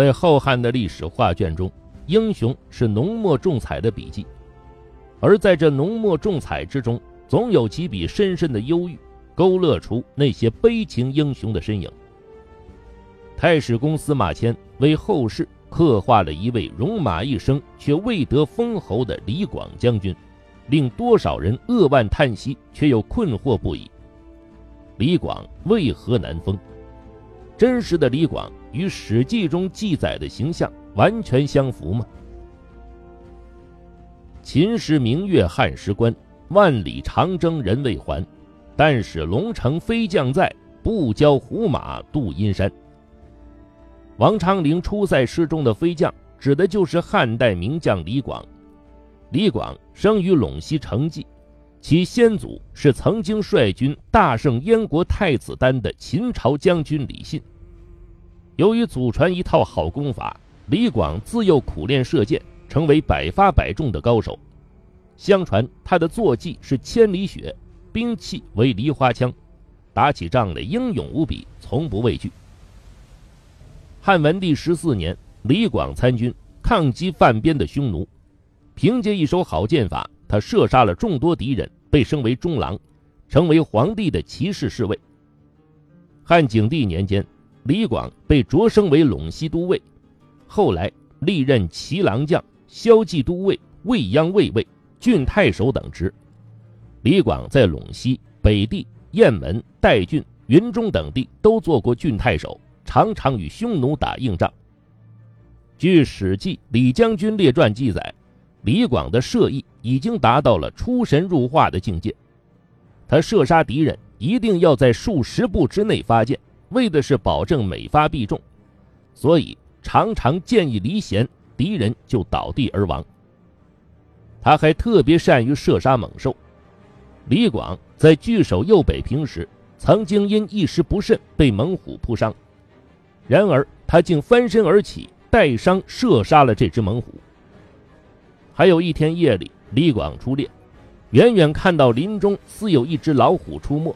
在浩瀚的历史画卷中，英雄是浓墨重彩的笔记，而在这浓墨重彩之中，总有几笔深深的忧郁，勾勒出那些悲情英雄的身影。太史公司马迁为后世刻画了一位戎马一生却未得封侯的李广将军，令多少人扼腕叹息，却又困惑不已。李广为何难封？真实的李广与《史记》中记载的形象完全相符吗？秦时明月汉时关，万里长征人未还。但使龙城飞将在，不教胡马度阴山。王昌龄出塞诗中的飞将，指的就是汉代名将李广。李广生于陇西成纪。其先祖是曾经率军大胜燕国太子丹的秦朝将军李信。由于祖传一套好功法，李广自幼苦练射箭，成为百发百中的高手。相传他的坐骑是千里雪，兵器为梨花枪，打起仗来英勇无比，从不畏惧。汉文帝十四年，李广参军抗击犯边的匈奴，凭借一手好剑法。他射杀了众多敌人，被升为中郎，成为皇帝的骑士侍卫。汉景帝年间，李广被擢升为陇西都尉，后来历任骑郎将、骁骑都尉、未央卫尉、郡太守等职。李广在陇西、北地、雁门、代郡、云中等地都做过郡太守，常常与匈奴打硬仗。据《史记·李将军列传》记载。李广的射艺已经达到了出神入化的境界，他射杀敌人一定要在数十步之内发箭，为的是保证每发必中，所以常常箭一离弦，敌人就倒地而亡。他还特别善于射杀猛兽。李广在据守右北平时，曾经因一时不慎被猛虎扑伤，然而他竟翻身而起，带伤射杀了这只猛虎。还有一天夜里，李广出猎，远远看到林中似有一只老虎出没，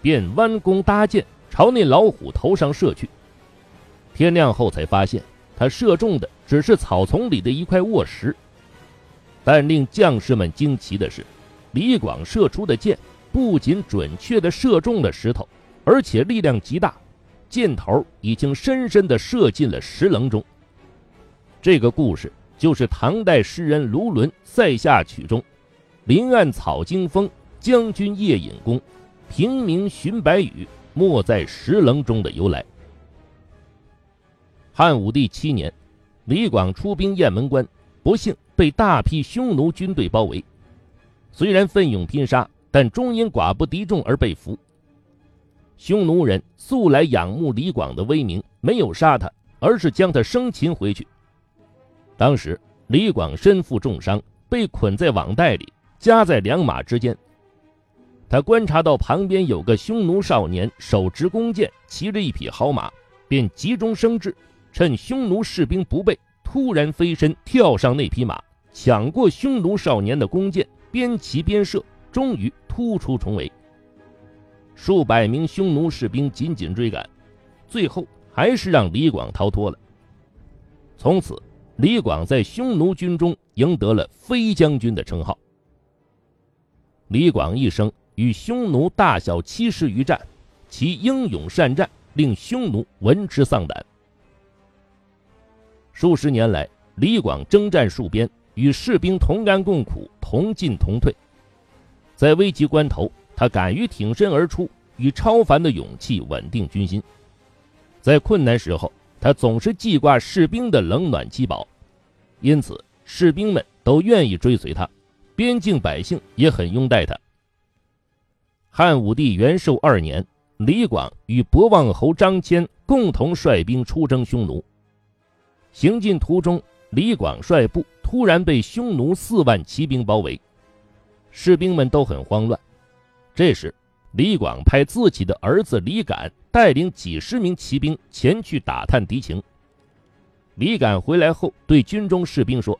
便弯弓搭箭朝那老虎头上射去。天亮后才发现，他射中的只是草丛里的一块卧石。但令将士们惊奇的是，李广射出的箭不仅准确地射中了石头，而且力量极大，箭头已经深深地射进了石棱中。这个故事。就是唐代诗人卢纶《塞下曲》中“林暗草惊风，将军夜引弓，平明寻白羽，没在石棱中”的由来。汉武帝七年，李广出兵雁门关，不幸被大批匈奴军队包围。虽然奋勇拼杀，但终因寡不敌众而被俘。匈奴人素来仰慕李广的威名，没有杀他，而是将他生擒回去。当时李广身负重伤，被捆在网袋里，夹在两马之间。他观察到旁边有个匈奴少年手执弓箭，骑着一匹好马，便急中生智，趁匈奴士兵不备，突然飞身跳上那匹马，抢过匈奴少年的弓箭，边骑边射，终于突出重围。数百名匈奴士兵紧紧追赶，最后还是让李广逃脱了。从此。李广在匈奴军中赢得了“飞将军”的称号。李广一生与匈奴大小七十余战，其英勇善战令匈奴闻之丧胆。数十年来，李广征战戍边，与士兵同甘共苦，同进同退。在危急关头，他敢于挺身而出，以超凡的勇气稳定军心。在困难时候，他总是记挂士兵的冷暖饥饱，因此士兵们都愿意追随他，边境百姓也很拥戴他。汉武帝元寿二年，李广与博望侯张骞共同率兵出征匈奴。行进途中，李广率部突然被匈奴四万骑兵包围，士兵们都很慌乱。这时，李广派自己的儿子李敢。带领几十名骑兵前去打探敌情。李敢回来后对军中士兵说：“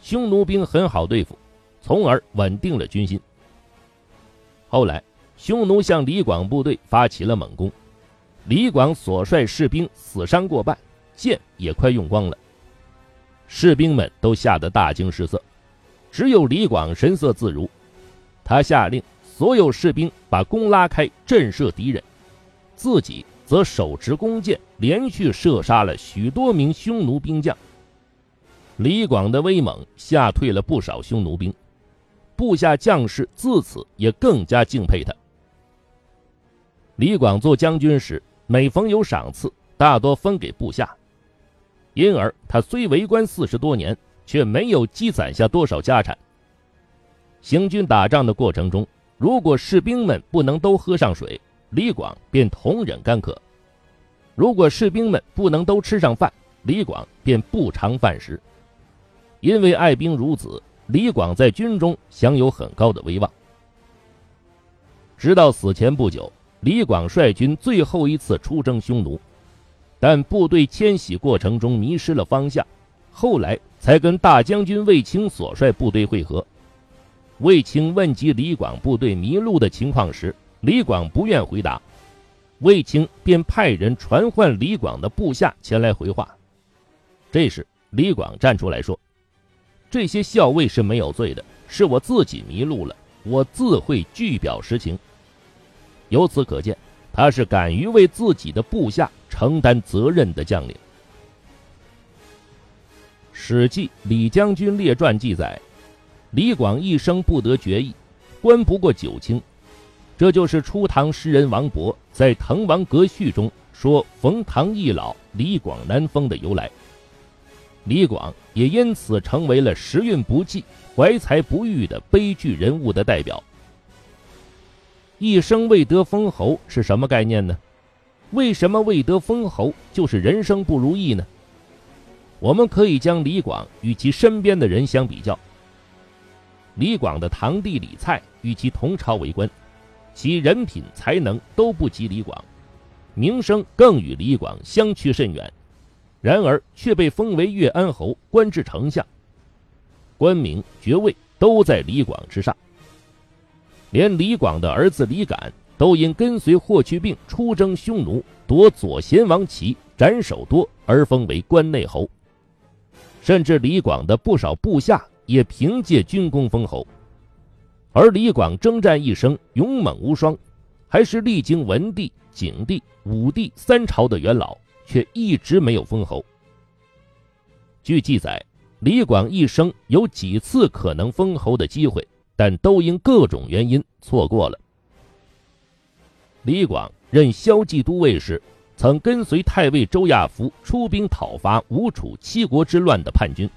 匈奴兵很好对付。”从而稳定了军心。后来，匈奴向李广部队发起了猛攻，李广所率士兵死伤过半，箭也快用光了。士兵们都吓得大惊失色，只有李广神色自如。他下令所有士兵把弓拉开，震慑敌人，自己则手持弓箭，连续射杀了许多名匈奴兵将。李广的威猛吓退了不少匈奴兵，部下将士自此也更加敬佩他。李广做将军时，每逢有赏赐，大多分给部下。因而他虽为官四十多年，却没有积攒下多少家产。行军打仗的过程中，如果士兵们不能都喝上水，李广便同忍干渴；如果士兵们不能都吃上饭，李广便不尝饭食。因为爱兵如子，李广在军中享有很高的威望。直到死前不久，李广率军最后一次出征匈奴。但部队迁徙过程中迷失了方向，后来才跟大将军卫青所率部队会合。卫青问及李广部队迷路的情况时，李广不愿回答，卫青便派人传唤李广的部下前来回话。这时，李广站出来说：“这些校尉是没有罪的，是我自己迷路了，我自会据表实情。”由此可见，他是敢于为自己的部下。承担责任的将领，《史记·李将军列传》记载，李广一生不得决意，官不过九卿。这就是初唐诗人王勃在《滕王阁序》中说“冯唐易老，李广难封”的由来。李广也因此成为了时运不济、怀才不遇的悲剧人物的代表。一生未得封侯是什么概念呢？为什么未得封侯就是人生不如意呢？我们可以将李广与其身边的人相比较。李广的堂弟李蔡与其同朝为官，其人品才能都不及李广，名声更与李广相去甚远，然而却被封为越安侯，官至丞相，官名爵位都在李广之上。连李广的儿子李敢。都因跟随霍去病出征匈奴，夺左贤王旗，斩首多，而封为关内侯。甚至李广的不少部下也凭借军功封侯。而李广征战一生，勇猛无双，还是历经文帝、景帝、武帝三朝的元老，却一直没有封侯。据记载，李广一生有几次可能封侯的机会，但都因各种原因错过了。李广任骁骑都尉时，曾跟随太尉周亚夫出兵讨伐吴楚七国之乱的叛军。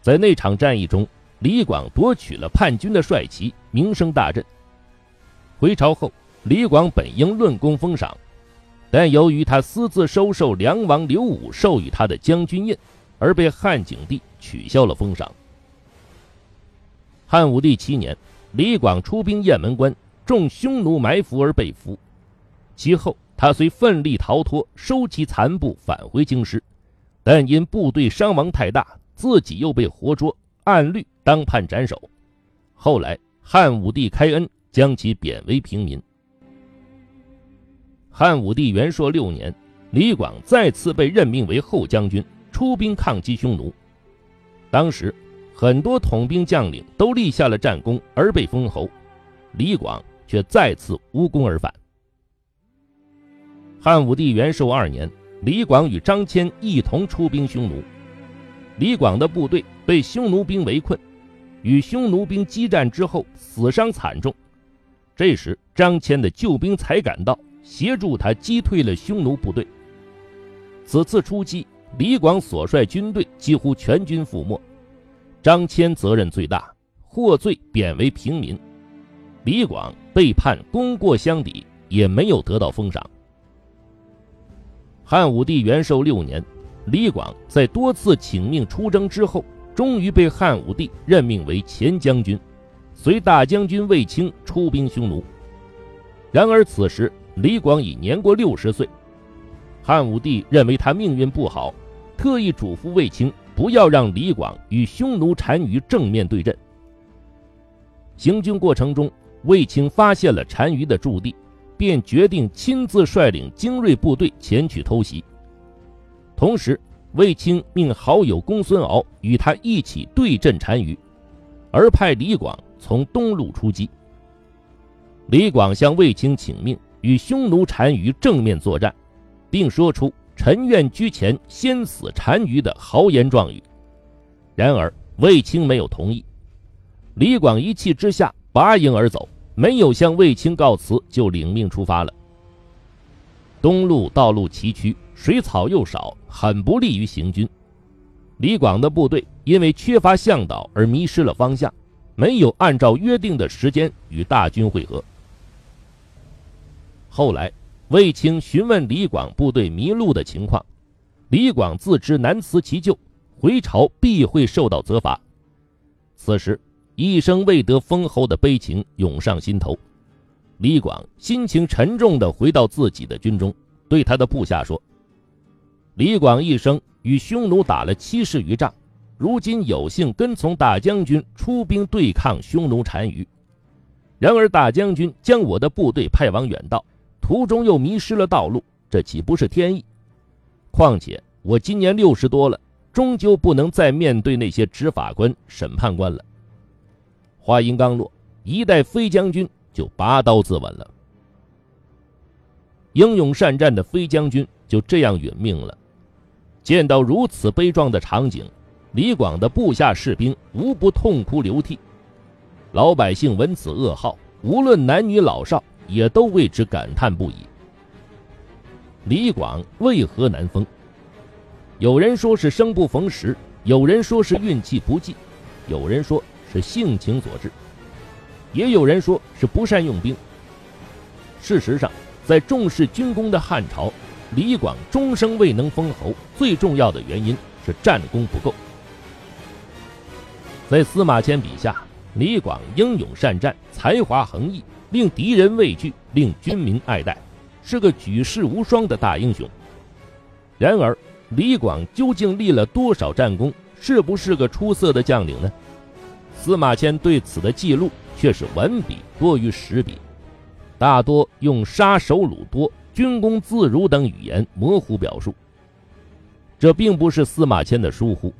在那场战役中，李广夺取了叛军的帅旗，名声大振。回朝后，李广本应论功封赏，但由于他私自收受梁王刘武授予他的将军印，而被汉景帝取消了封赏。汉武帝七年，李广出兵雁门关。中匈奴埋伏而被俘，其后他虽奋力逃脱，收其残部返回京师，但因部队伤亡太大，自己又被活捉，按律当判斩首。后来汉武帝开恩，将其贬为平民。汉武帝元朔六年，李广再次被任命为后将军，出兵抗击匈奴。当时，很多统兵将领都立下了战功而被封侯，李广。却再次无功而返。汉武帝元寿二年，李广与张骞一同出兵匈奴，李广的部队被匈奴兵围困，与匈奴兵激战之后死伤惨重。这时，张骞的救兵才赶到，协助他击退了匈奴部队。此次出击，李广所率军队几乎全军覆没，张骞责任最大，获罪贬为平民。李广被判功过相抵，也没有得到封赏。汉武帝元寿六年，李广在多次请命出征之后，终于被汉武帝任命为前将军，随大将军卫青出兵匈奴。然而此时李广已年过六十岁，汉武帝认为他命运不好，特意嘱咐卫青不要让李广与匈奴单于正面对阵。行军过程中。卫青发现了单于的驻地，便决定亲自率领精锐部队前去偷袭。同时，卫青命好友公孙敖与他一起对阵单于，而派李广从东路出击。李广向卫青请命，与匈奴单于正面作战，并说出“臣愿居前，先死单于”的豪言壮语。然而，卫青没有同意。李广一气之下拔营而走，没有向卫青告辞，就领命出发了。东路道路崎岖，水草又少，很不利于行军。李广的部队因为缺乏向导而迷失了方向，没有按照约定的时间与大军会合。后来，卫青询问李广部队迷路的情况，李广自知难辞其咎，回朝必会受到责罚。此时，一生未得封侯的悲情涌上心头，李广心情沉重地回到自己的军中，对他的部下说：“李广一生与匈奴打了七十余仗，如今有幸跟从大将军出兵对抗匈奴单于，然而大将军将我的部队派往远道。”途中又迷失了道路，这岂不是天意？况且我今年六十多了，终究不能再面对那些执法官、审判官了。话音刚落，一代飞将军就拔刀自刎了。英勇善战的飞将军就这样殒命了。见到如此悲壮的场景，李广的部下士兵无不痛哭流涕。老百姓闻此噩耗，无论男女老少。也都为之感叹不已。李广为何难封？有人说是生不逢时，有人说是运气不济，有人说是性情所致，也有人说是不善用兵。事实上，在重视军功的汉朝，李广终生未能封侯，最重要的原因是战功不够。在司马迁笔下，李广英勇善战，才华横溢。令敌人畏惧，令军民爱戴，是个举世无双的大英雄。然而，李广究竟立了多少战功？是不是个出色的将领呢？司马迁对此的记录却是文笔多于实笔，大多用杀首虏多、军功自如等语言模糊表述。这并不是司马迁的疏忽，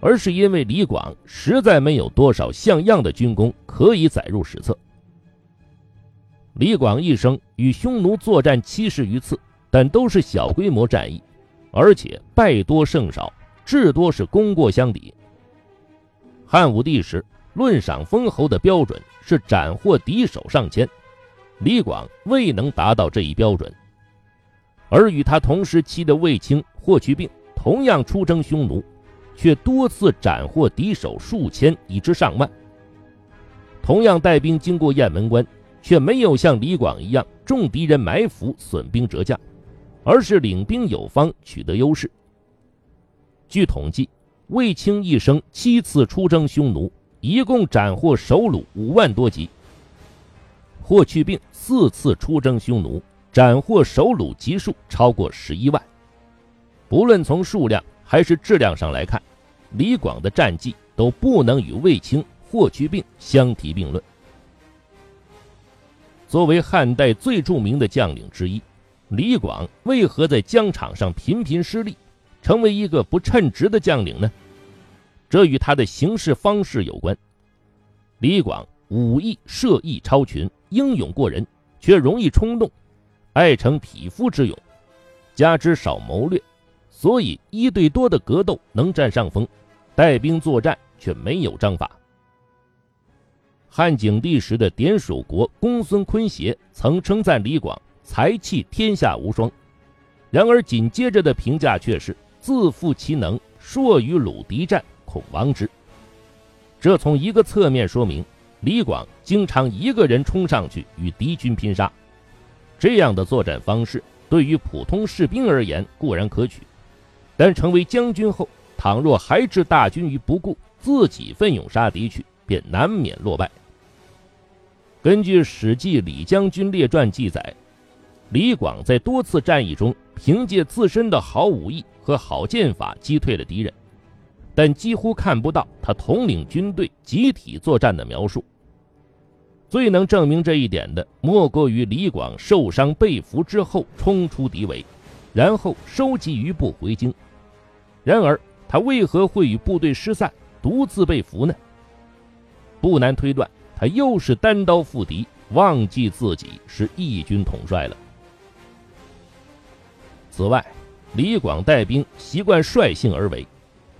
而是因为李广实在没有多少像样的军功可以载入史册。李广一生与匈奴作战七十余次，但都是小规模战役，而且败多胜少，至多是功过相抵。汉武帝时，论赏封侯的标准是斩获敌手上千，李广未能达到这一标准。而与他同时期的卫青、霍去病同样出征匈奴，却多次斩获敌手数千以至上万。同样带兵经过雁门关。却没有像李广一样中敌人埋伏、损兵折将，而是领兵有方，取得优势。据统计，卫青一生七次出征匈奴，一共斩获首虏五万多级；霍去病四次出征匈奴，斩获首虏级数超过十一万。不论从数量还是质量上来看，李广的战绩都不能与卫青、霍去病相提并论。作为汉代最著名的将领之一，李广为何在疆场上频频失利，成为一个不称职的将领呢？这与他的行事方式有关。李广武艺射艺超群，英勇过人，却容易冲动，爱逞匹夫之勇，加之少谋略，所以一对多的格斗能占上风，带兵作战却没有章法。汉景帝时的典属国公孙髡协曾称赞李广才气天下无双，然而紧接着的评价却是自负其能，硕与鲁敌战，恐亡之。这从一个侧面说明，李广经常一个人冲上去与敌军拼杀，这样的作战方式对于普通士兵而言固然可取，但成为将军后，倘若还置大军于不顾，自己奋勇杀敌去，便难免落败。根据《史记·李将军列传》记载，李广在多次战役中凭借自身的好武艺和好剑法击退了敌人，但几乎看不到他统领军队集体作战的描述。最能证明这一点的，莫过于李广受伤被俘之后冲出敌围，然后收集余部回京，然而他为何会与部队失散，独自被俘呢？不难推断，他又是单刀赴敌，忘记自己是义军统帅了。此外，李广带兵习惯率性而为，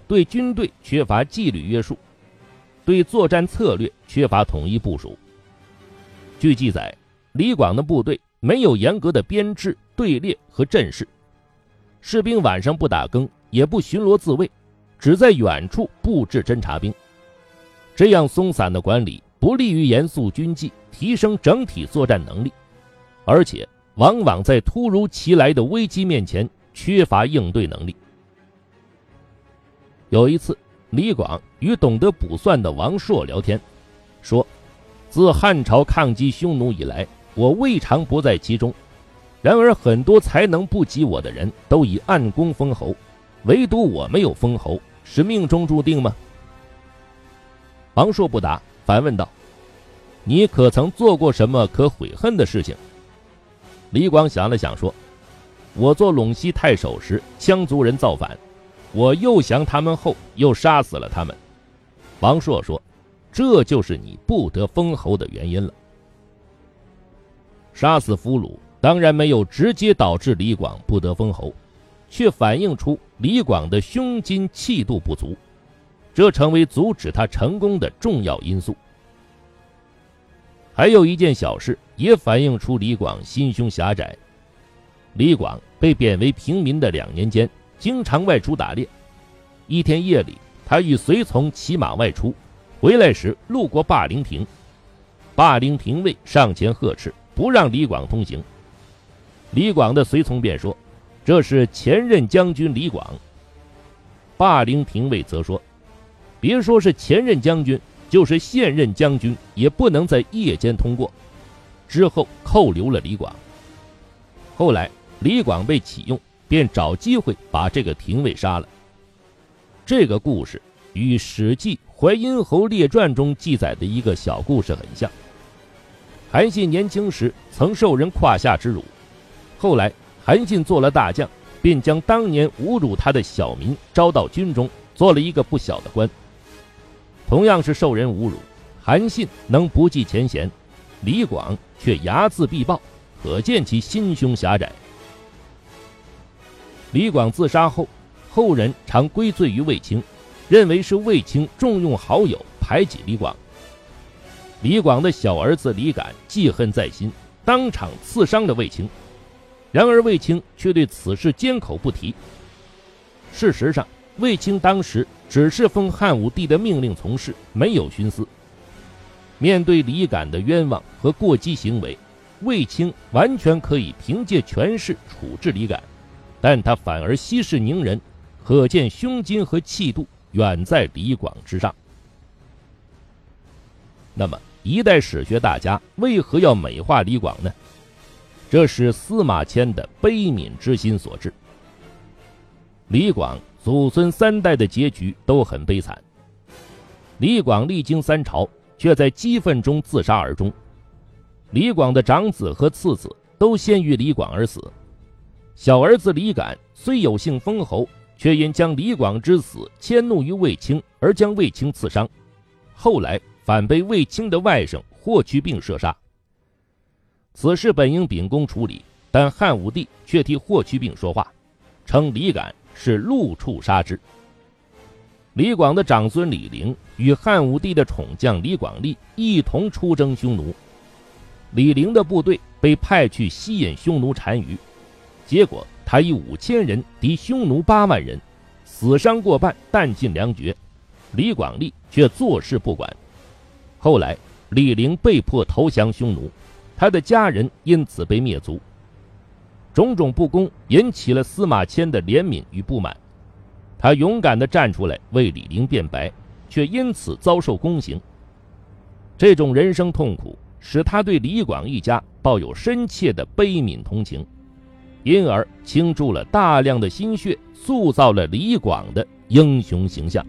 对军队缺乏纪律约束，对作战策略缺乏统一部署。据记载，李广的部队没有严格的编制、队列和阵势，士兵晚上不打更，也不巡逻自卫，只在远处布置侦察兵。这样松散的管理不利于严肃军纪，提升整体作战能力，而且。往往在突如其来的危机面前缺乏应对能力。有一次，李广与懂得卜算的王朔聊天，说：“自汉朝抗击匈奴以来，我未尝不在其中。然而，很多才能不及我的人都以暗功封侯，唯独我没有封侯，是命中注定吗？”王朔不答，反问道：“你可曾做过什么可悔恨的事情？”李广想了想，说：“我做陇西太守时，羌族人造反，我又降他们后，又杀死了他们。”王朔说：“这就是你不得封侯的原因了。杀死俘虏当然没有直接导致李广不得封侯，却反映出李广的胸襟气度不足，这成为阻止他成功的重要因素。”还有一件小事也反映出李广心胸狭窄。李广被贬为平民的两年间，经常外出打猎。一天夜里，他与随从骑马外出，回来时路过霸陵亭，霸陵亭尉上前呵斥，不让李广通行。李广的随从便说：“这是前任将军李广。”霸陵亭尉则说：“别说是前任将军。”就是现任将军也不能在夜间通过，之后扣留了李广。后来李广被启用，便找机会把这个廷尉杀了。这个故事与《史记·淮阴侯列传》中记载的一个小故事很像。韩信年轻时曾受人胯下之辱，后来韩信做了大将，便将当年侮辱他的小民招到军中，做了一个不小的官。同样是受人侮辱，韩信能不计前嫌，李广却睚眦必报，可见其心胸狭窄。李广自杀后，后人常归罪于卫青，认为是卫青重用好友，排挤李广。李广的小儿子李敢记恨在心，当场刺伤了卫青，然而卫青却对此事缄口不提。事实上，卫青当时。只是奉汉武帝的命令从事，没有徇私。面对李敢的冤枉和过激行为，卫青完全可以凭借权势处置李敢，但他反而息事宁人，可见胸襟和气度远在李广之上。那么，一代史学大家为何要美化李广呢？这是司马迁的悲悯之心所致。李广。祖孙三代的结局都很悲惨。李广历经三朝，却在激愤中自杀而终。李广的长子和次子都先于李广而死。小儿子李敢虽有幸封侯，却因将李广之死迁怒于卫青，而将卫青刺伤。后来反被卫青的外甥霍去病射杀。此事本应秉公处理，但汉武帝却替霍去病说话，称李敢。是路处杀之。李广的长孙李陵与汉武帝的宠将李广利一同出征匈奴，李陵的部队被派去吸引匈奴单于，结果他以五千人敌匈奴八万人，死伤过半，弹尽粮绝。李广利却坐视不管。后来李陵被迫投降匈奴，他的家人因此被灭族。种种不公引起了司马迁的怜悯与不满，他勇敢地站出来为李陵辩白，却因此遭受宫刑。这种人生痛苦使他对李广一家抱有深切的悲悯同情，因而倾注了大量的心血，塑造了李广的英雄形象。